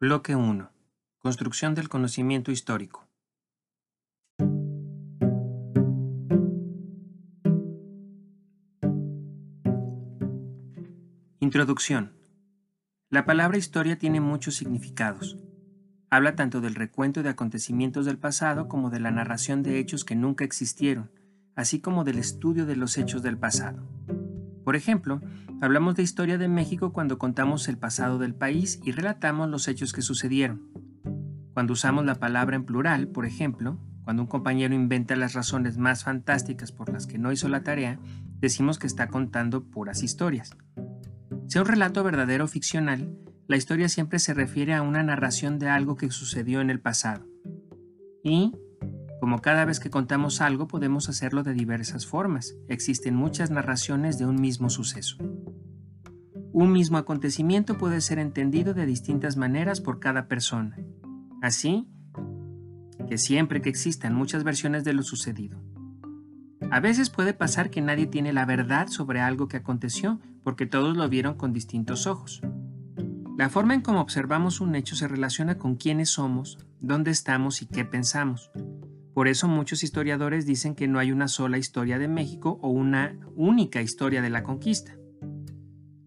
Bloque 1. Construcción del conocimiento histórico. Introducción. La palabra historia tiene muchos significados. Habla tanto del recuento de acontecimientos del pasado como de la narración de hechos que nunca existieron, así como del estudio de los hechos del pasado. Por ejemplo, hablamos de historia de México cuando contamos el pasado del país y relatamos los hechos que sucedieron. Cuando usamos la palabra en plural, por ejemplo, cuando un compañero inventa las razones más fantásticas por las que no hizo la tarea, decimos que está contando puras historias. Sea un relato verdadero o ficcional, la historia siempre se refiere a una narración de algo que sucedió en el pasado. Y, como cada vez que contamos algo podemos hacerlo de diversas formas. Existen muchas narraciones de un mismo suceso. Un mismo acontecimiento puede ser entendido de distintas maneras por cada persona. Así que siempre que existan muchas versiones de lo sucedido. A veces puede pasar que nadie tiene la verdad sobre algo que aconteció porque todos lo vieron con distintos ojos. La forma en cómo observamos un hecho se relaciona con quiénes somos, dónde estamos y qué pensamos. Por eso muchos historiadores dicen que no hay una sola historia de México o una única historia de la conquista.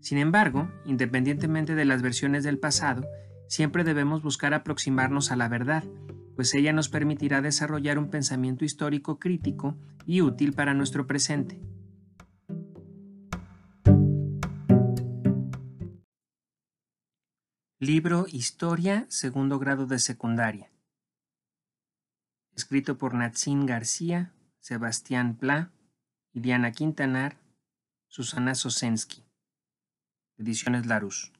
Sin embargo, independientemente de las versiones del pasado, siempre debemos buscar aproximarnos a la verdad, pues ella nos permitirá desarrollar un pensamiento histórico crítico y útil para nuestro presente. Libro Historia, segundo grado de secundaria escrito por Natsin García, Sebastián Pla, Iliana Quintanar, Susana Sosensky. Ediciones Larus.